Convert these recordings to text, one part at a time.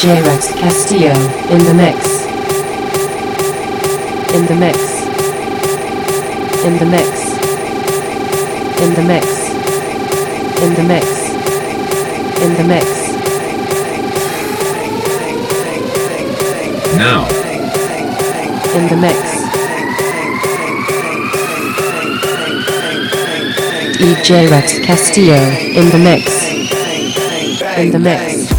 DJ Rex Castillo in the mix. In the mix. In the mix. In the mix. In the mix. In the mix. Now. In the mix. DJ Rex Castillo in the mix. In the mix.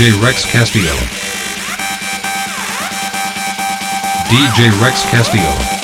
DJ Rex Castillo. DJ Rex Castillo.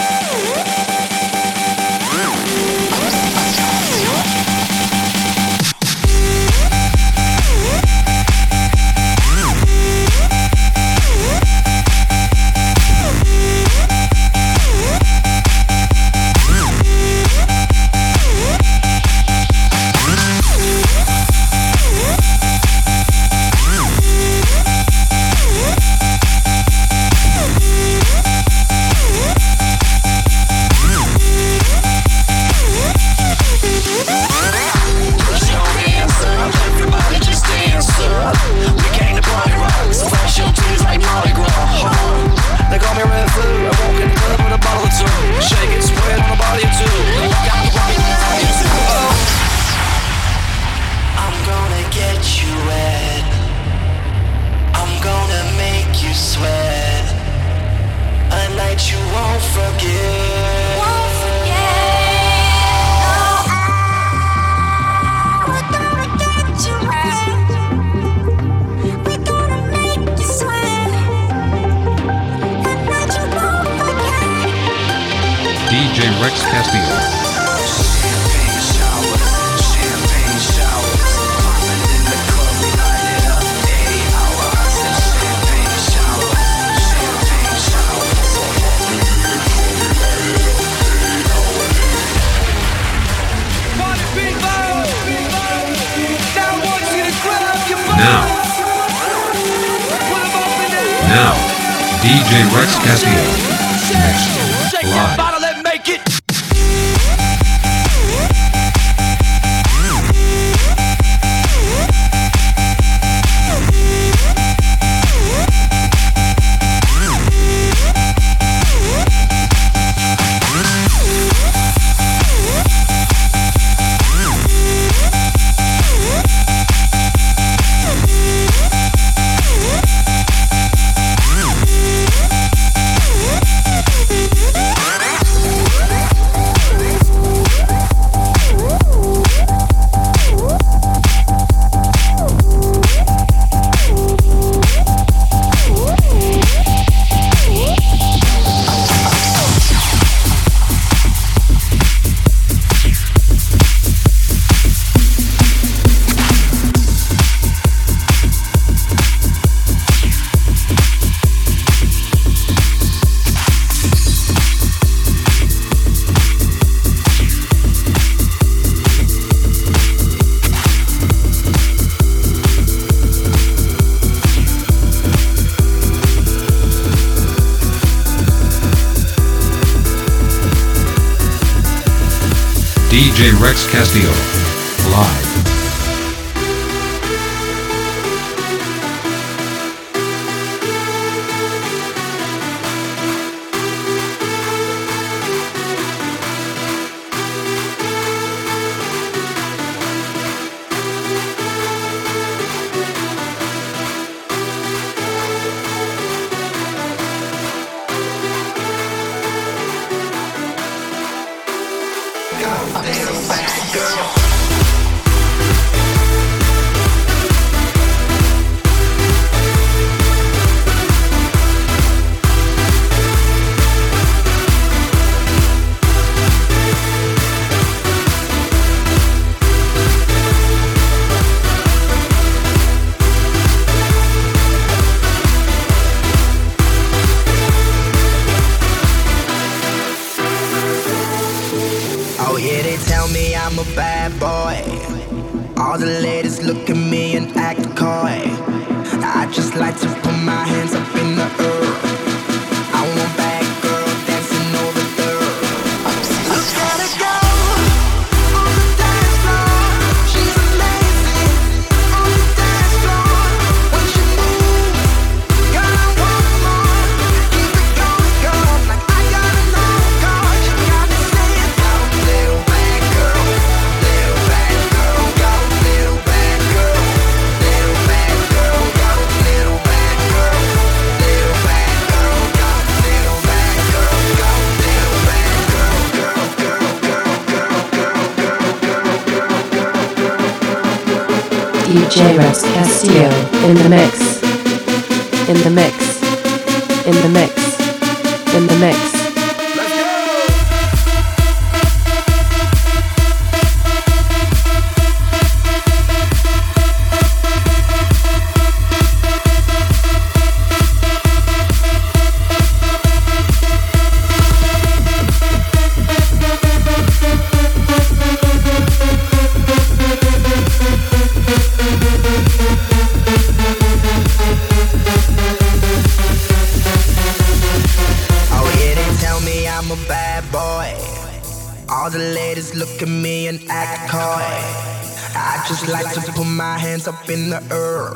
I like to put my hands up in the air.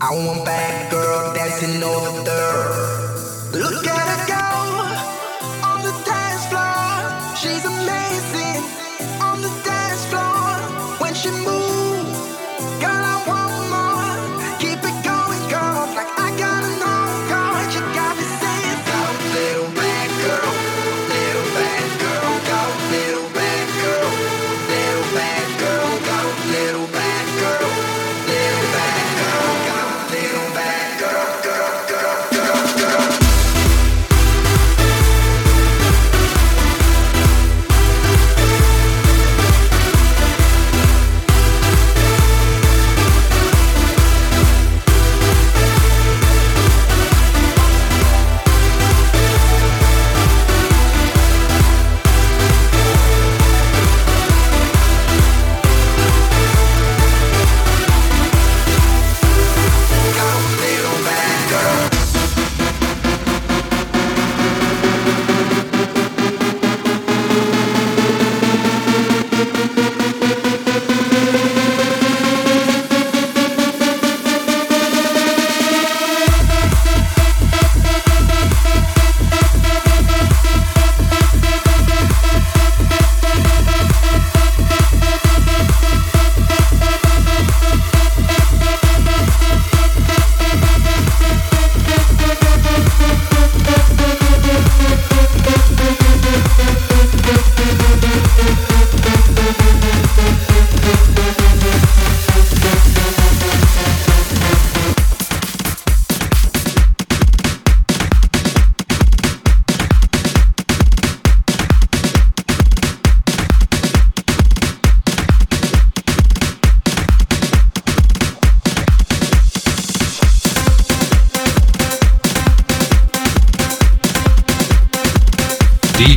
I want bad girl dancing over there. Look at her.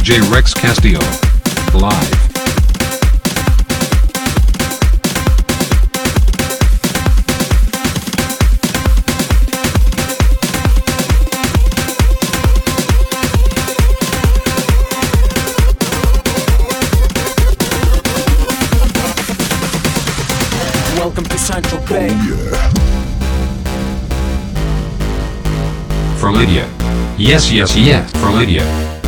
DJ Rex Castillo. Live. Welcome to Central Bay. Oh, yeah. For Lydia. Yes, yes, yes, for Lydia.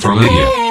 For Lydia.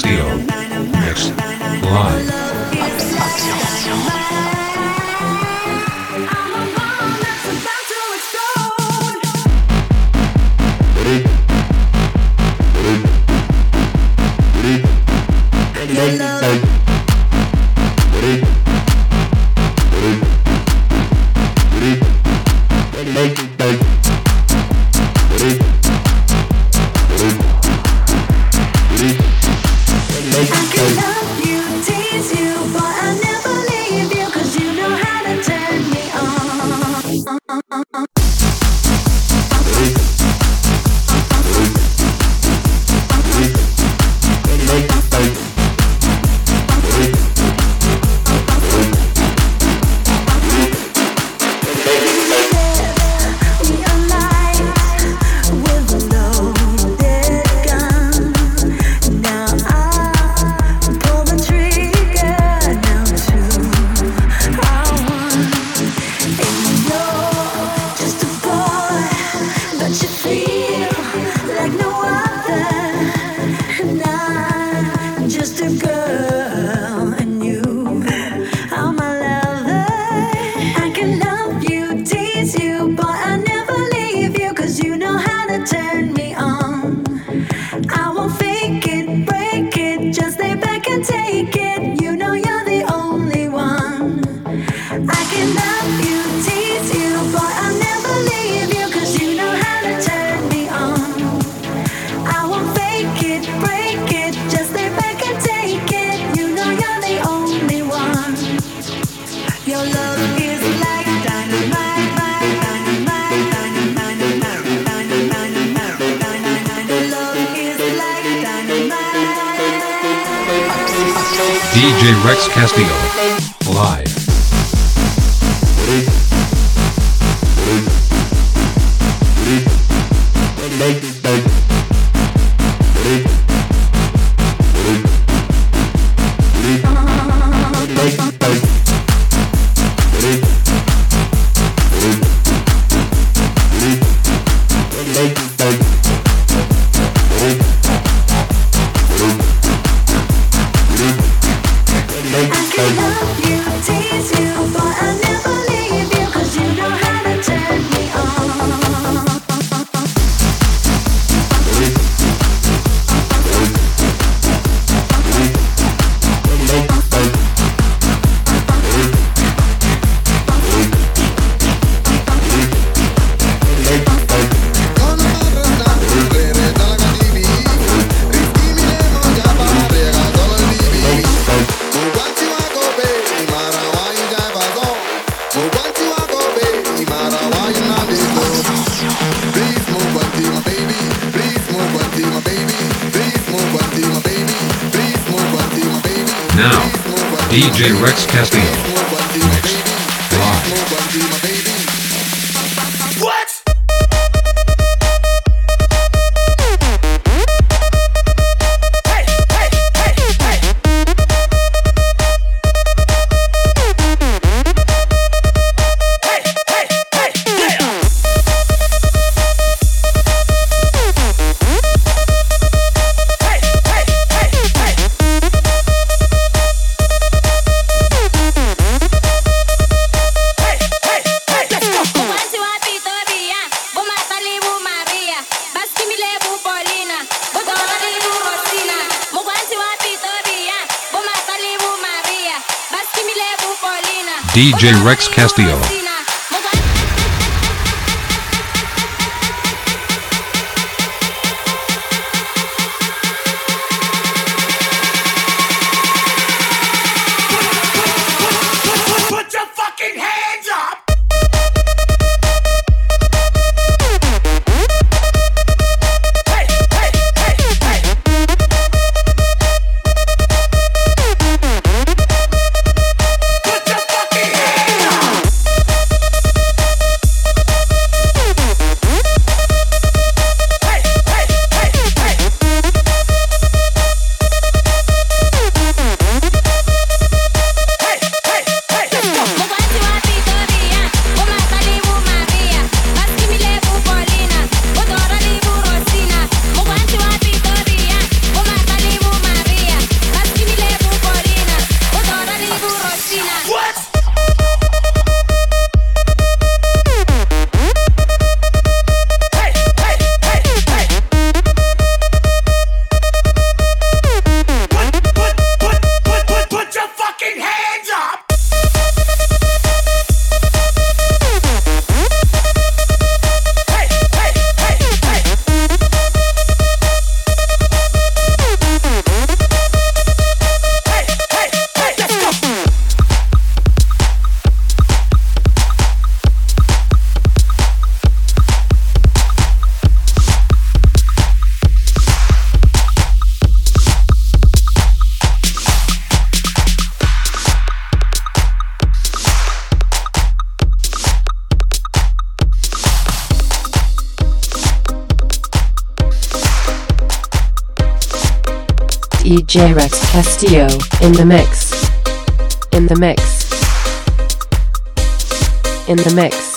Buenos. Rex Castillo. J. Rex Castillo. DJ Rex Castillo, in the mix. In the mix. In the mix.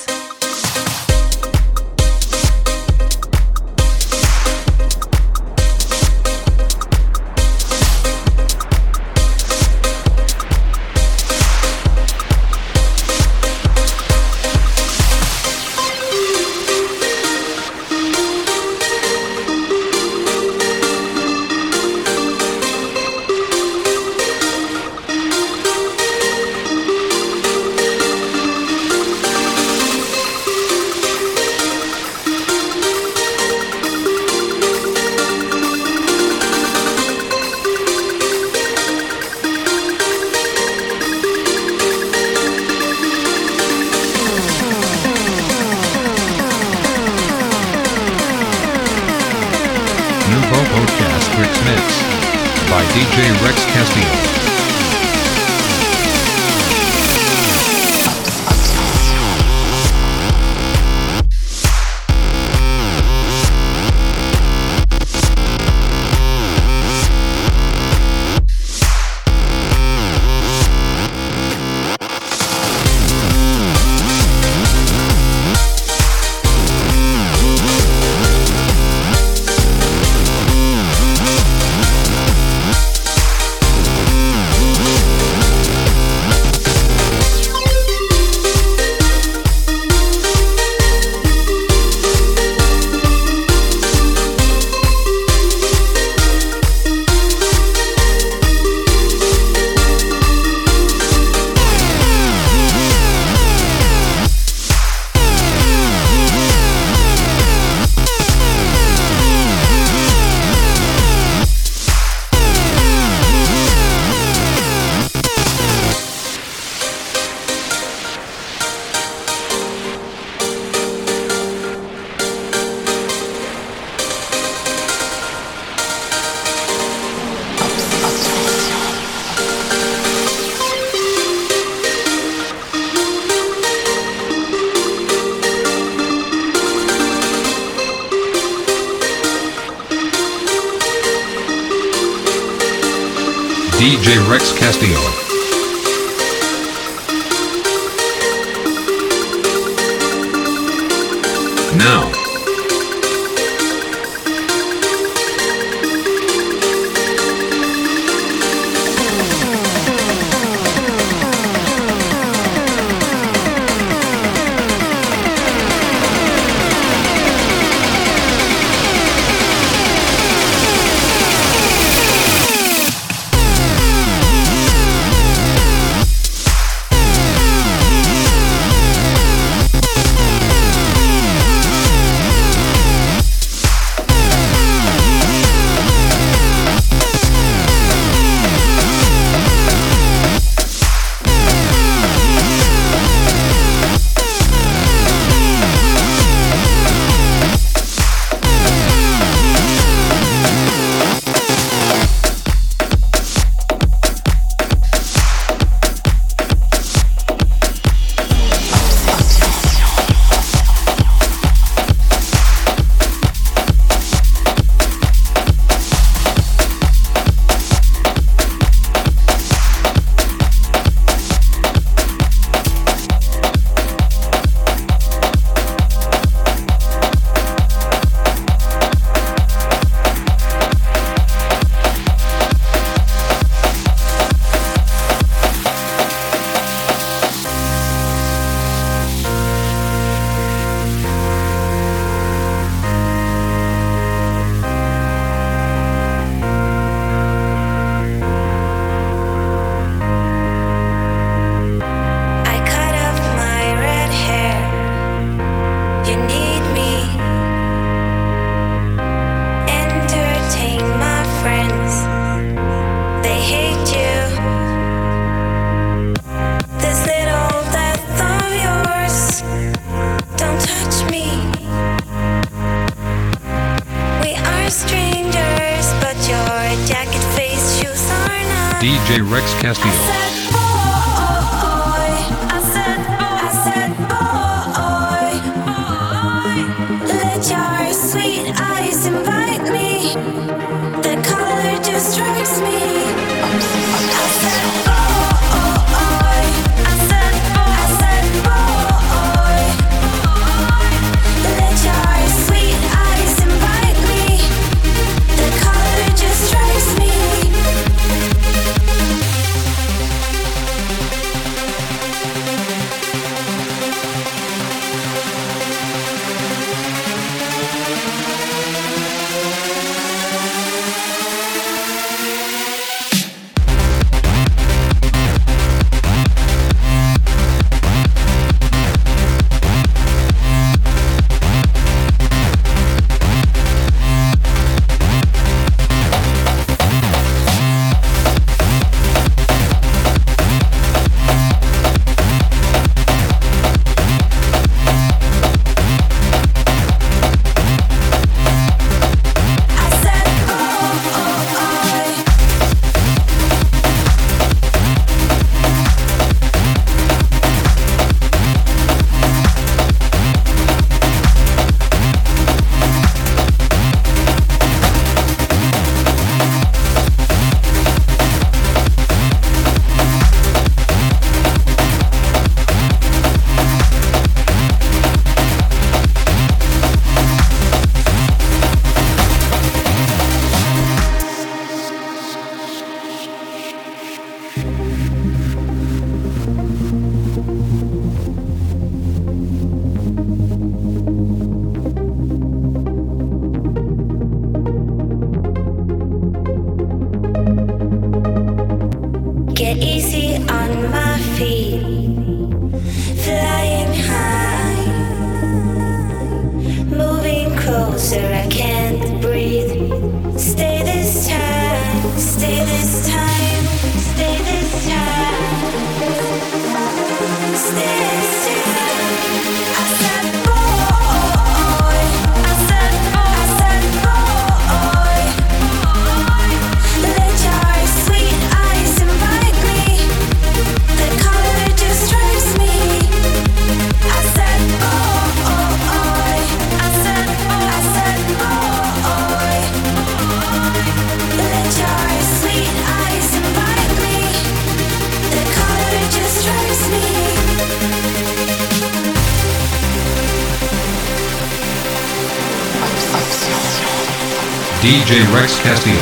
Rex Castillo.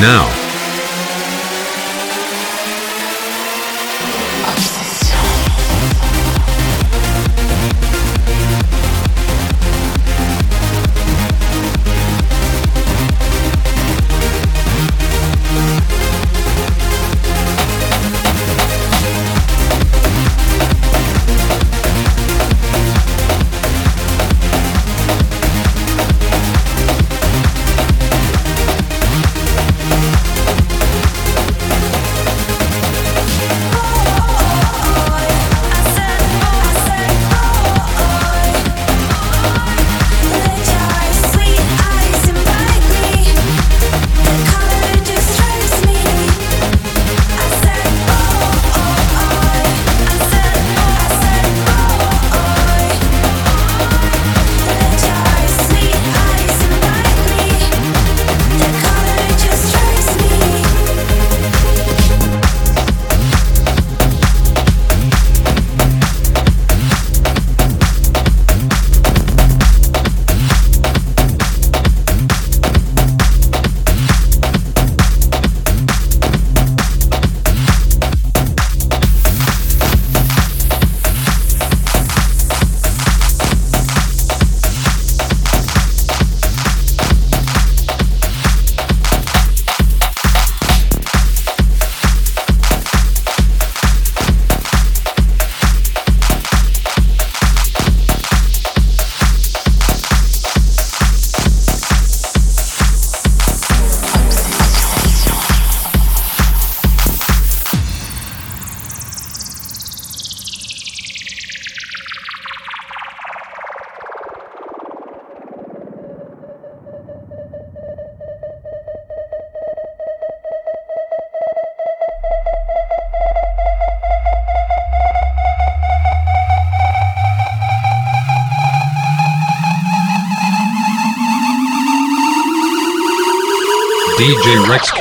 Now,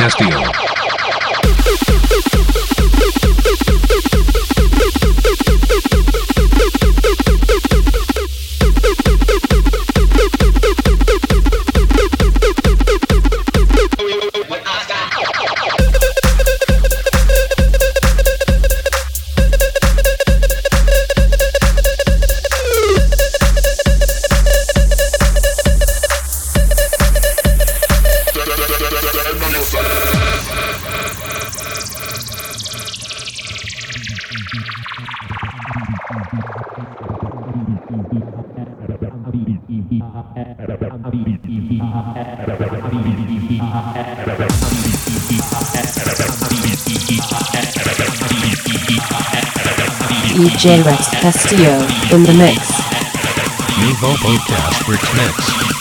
Castillo. DJ Rex Castillo in the mix. Nouveau Podcast Bricks Mix.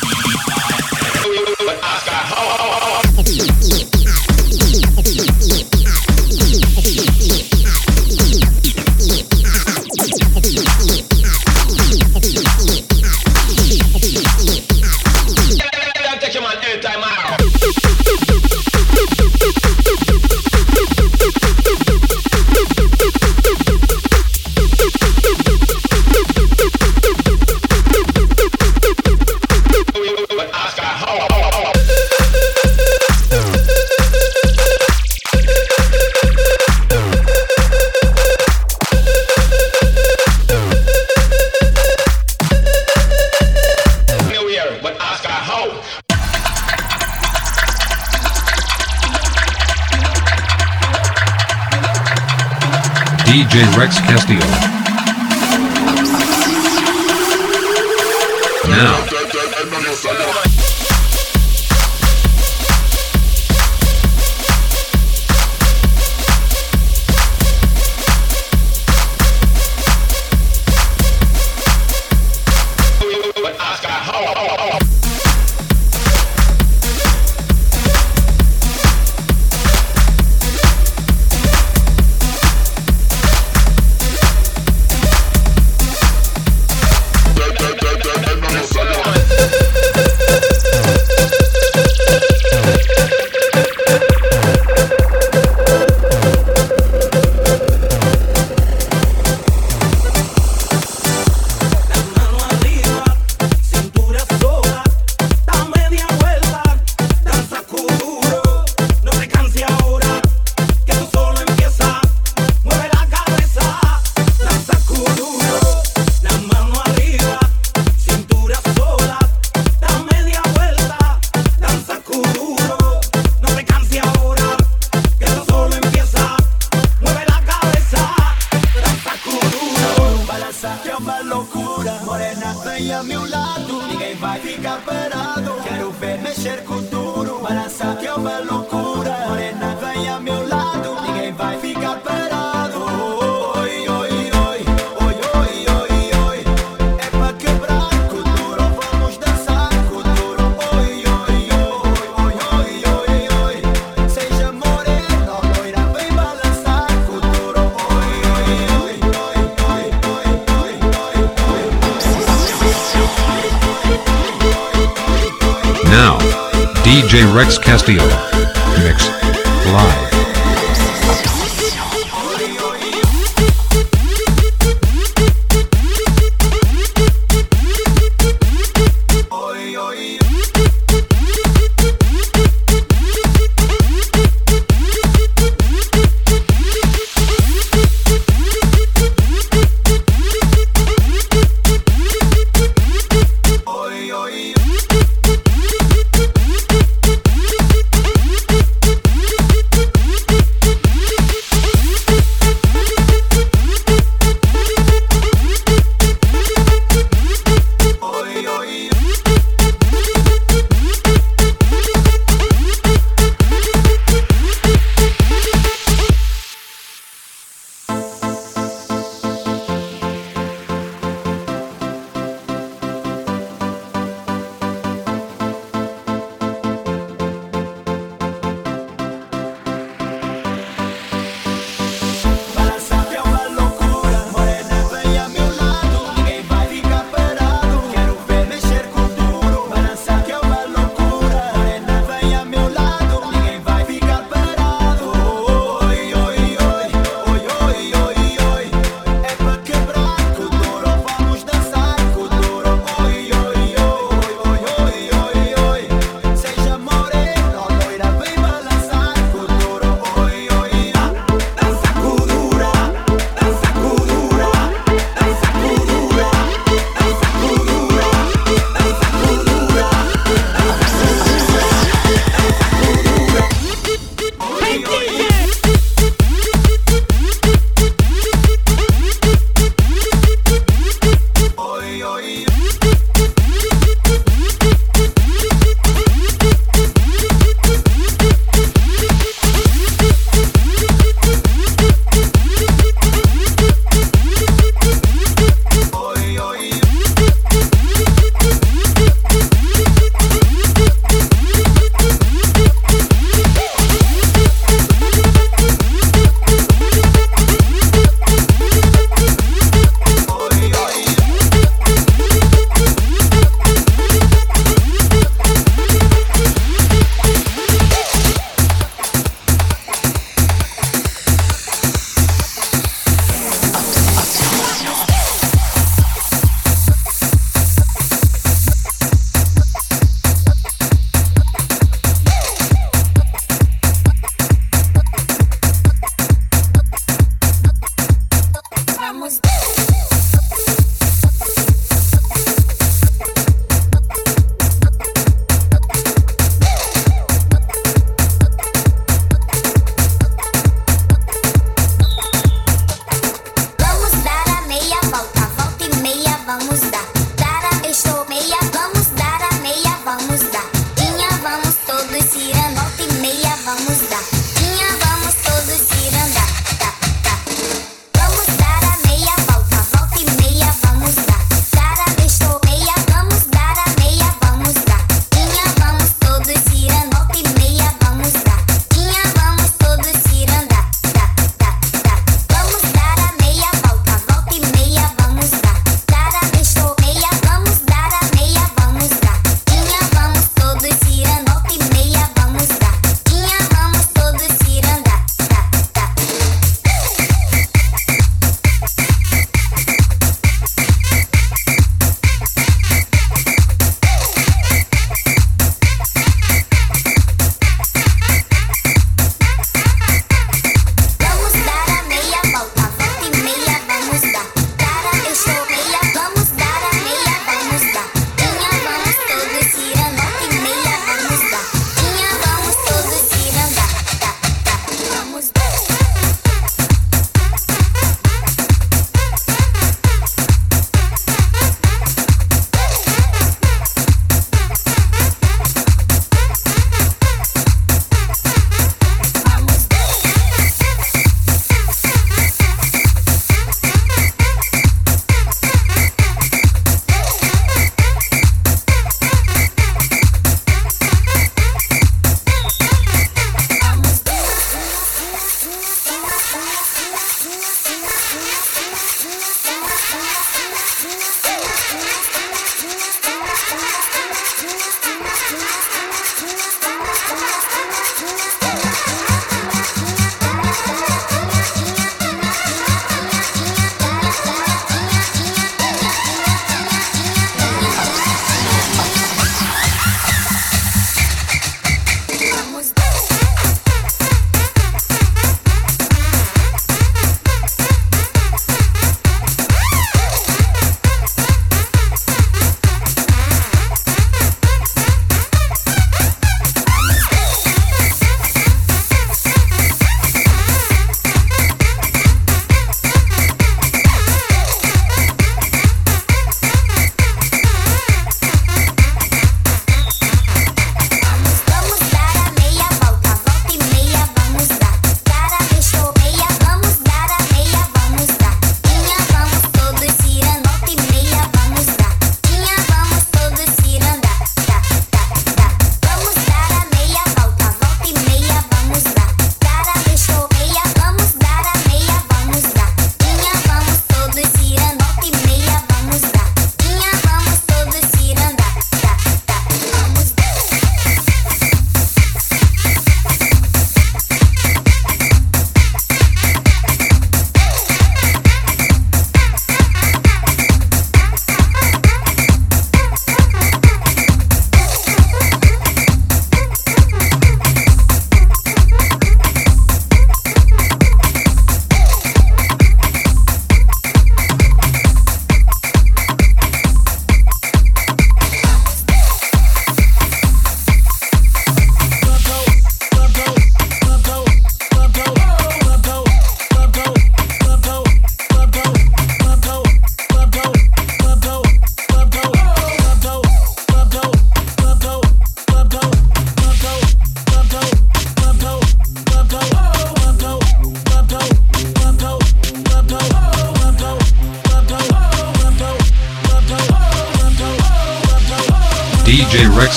DJ Rex Castillo.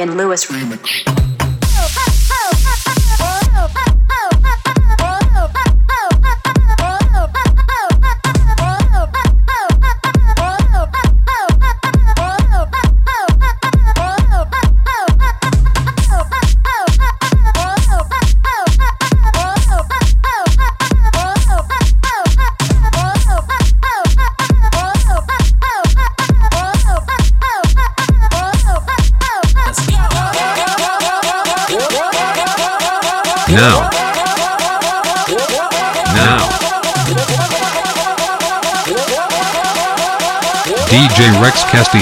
And Lewis remix. DJ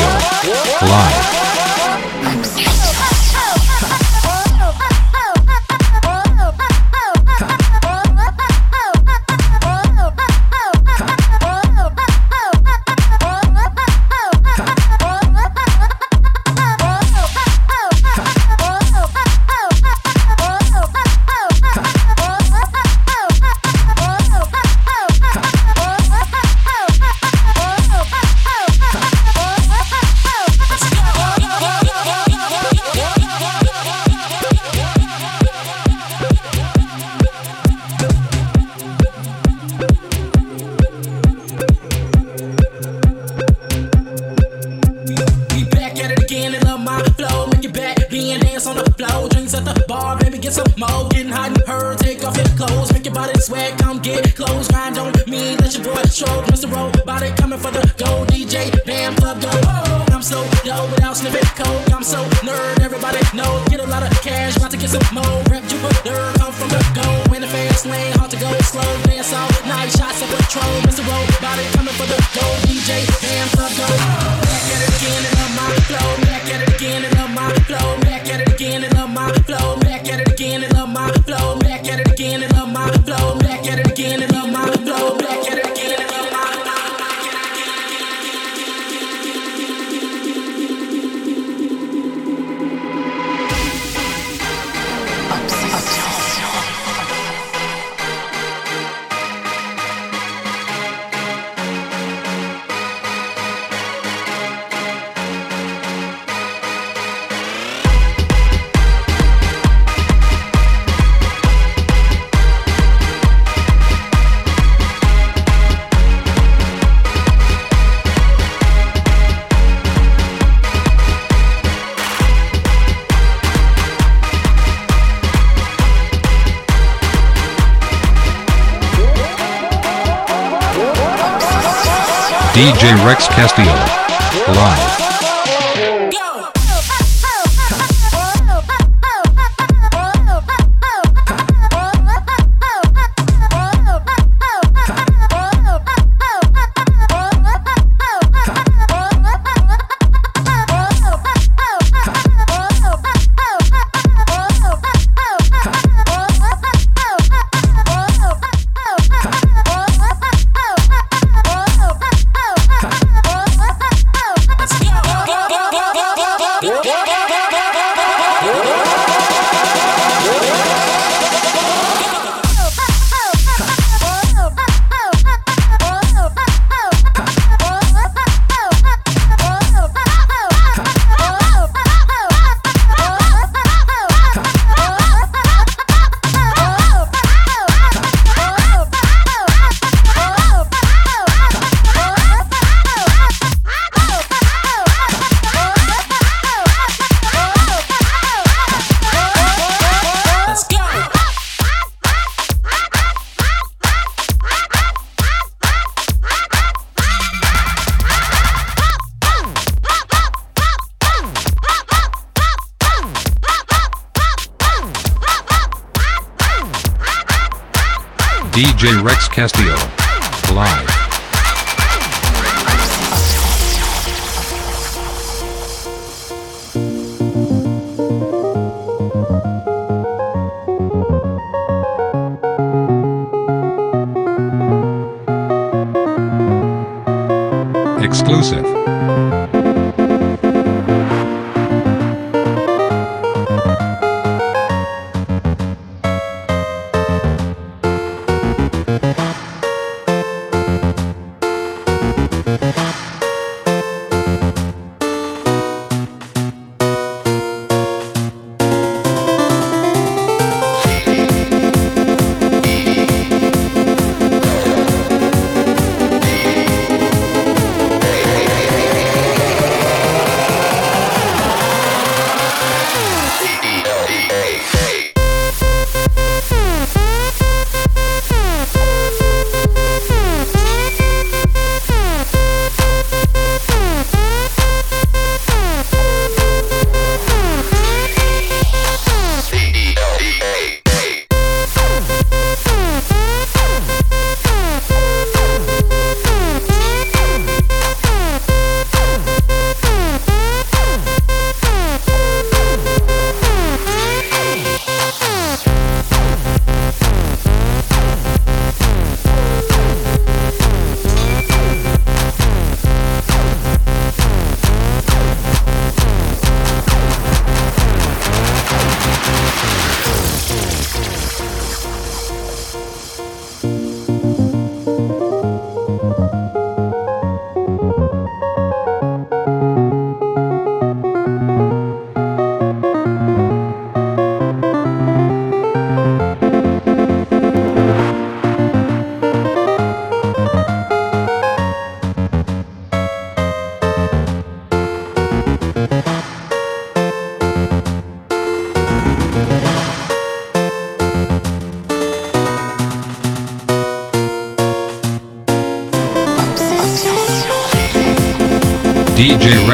get some more. And her, take off your clothes. Make your body sweat, come get close. Grind on me, let your boy stroke. Mr. Body coming for the go. DJ, damn club go. I'm so dope without sniffing coke. I'm so nerd, everybody know. Get a lot of cash, about to get some more. Rep Jupiter, come from the go. In the fast lane, hard to go slow. Dance all night, shots of Patrón. Mr. Body coming for the go. DJ, damn club go. Back at it again and love my flow. Back at it again and love my flow. Back at it again and love my flow. Back at it again and love my flow. Back at it again and love my flow. Back at it again and love my flow. Back at it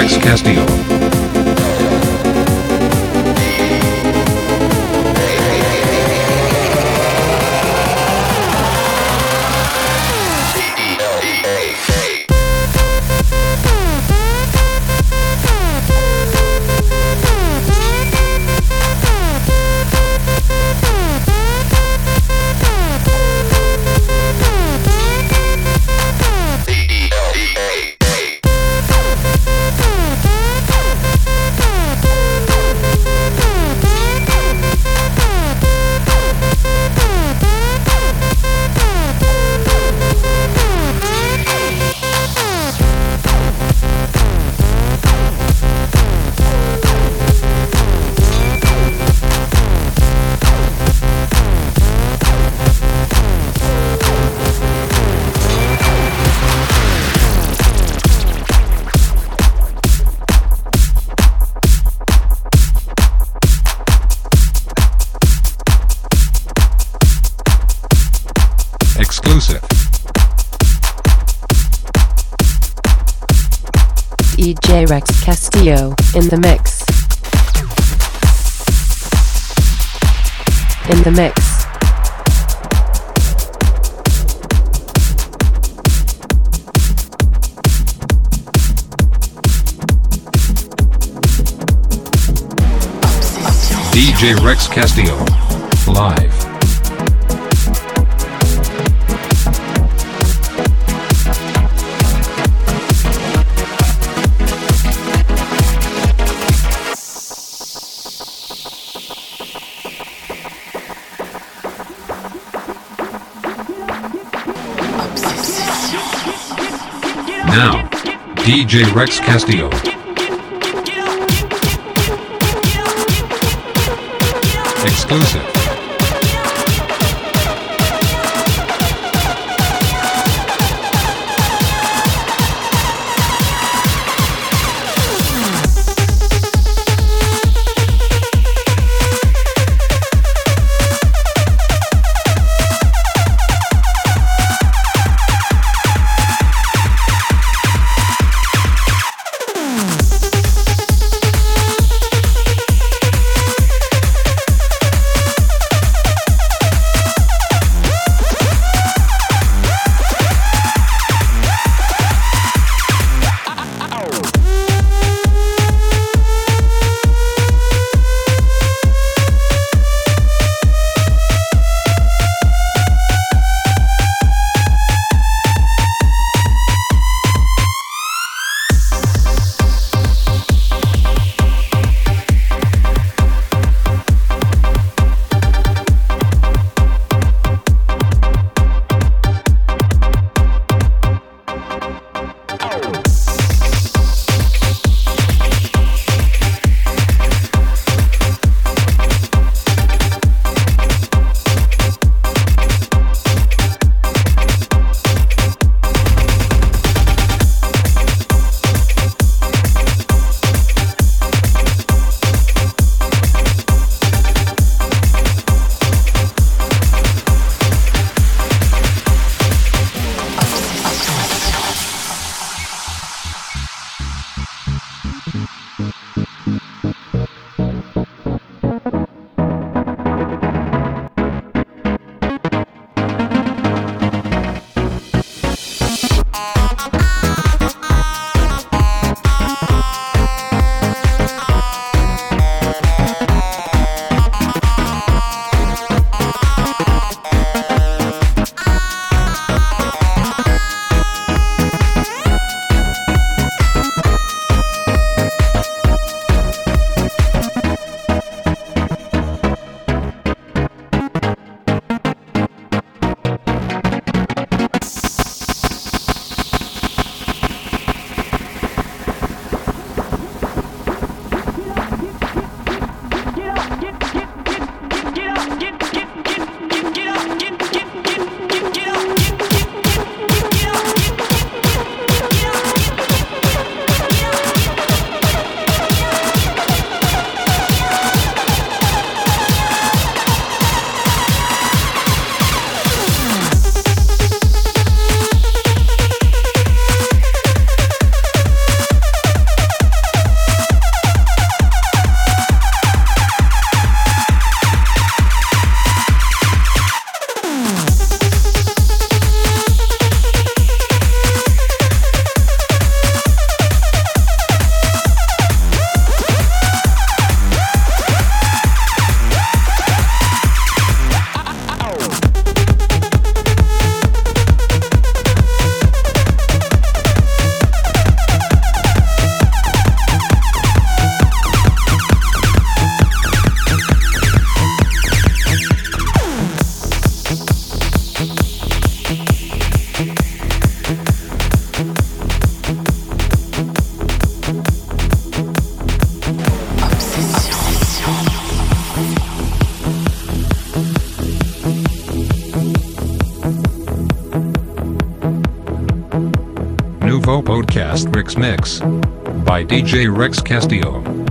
DJ DJ Rex Castillo in the mix. In the mix. DJ Rex Castillo. Live. DJ Rex Castillo. Exclusive. Podcast Rex Mix by DJ Rex Castillo.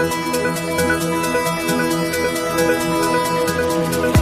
Thank you.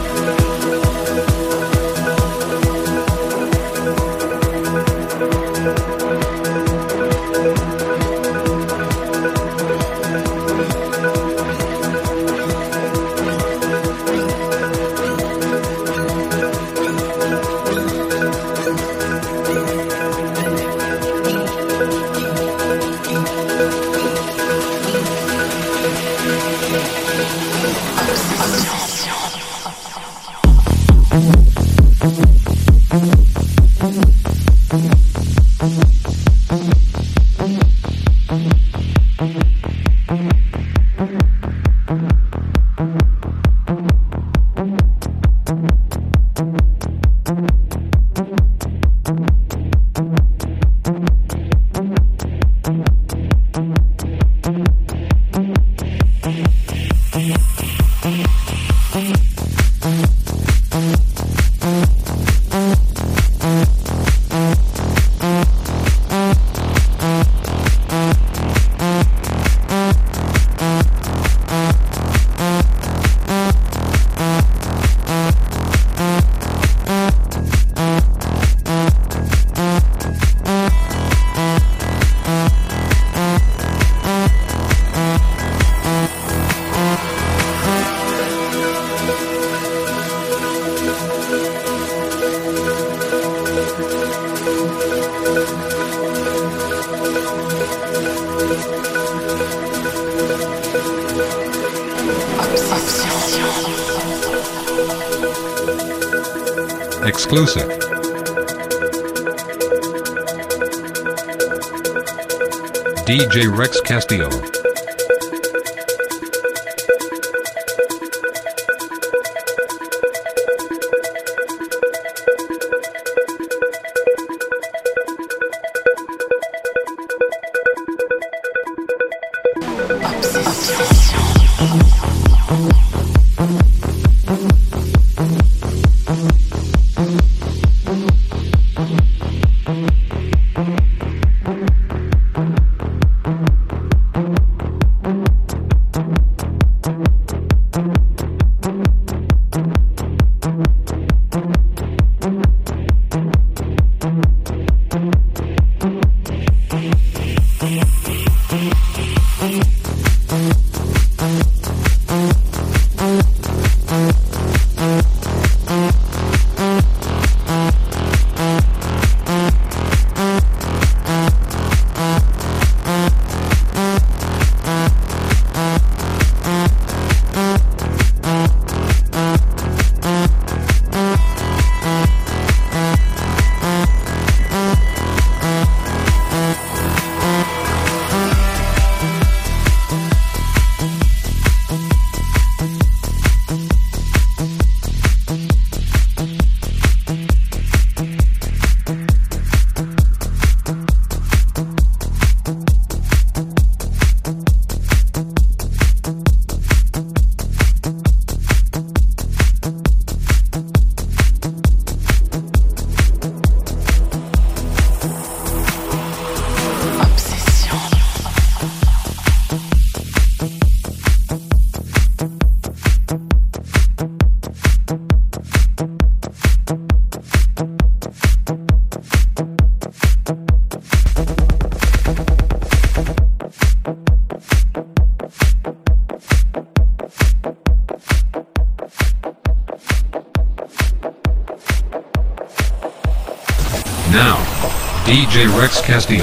DJ Rex Castillo. Live.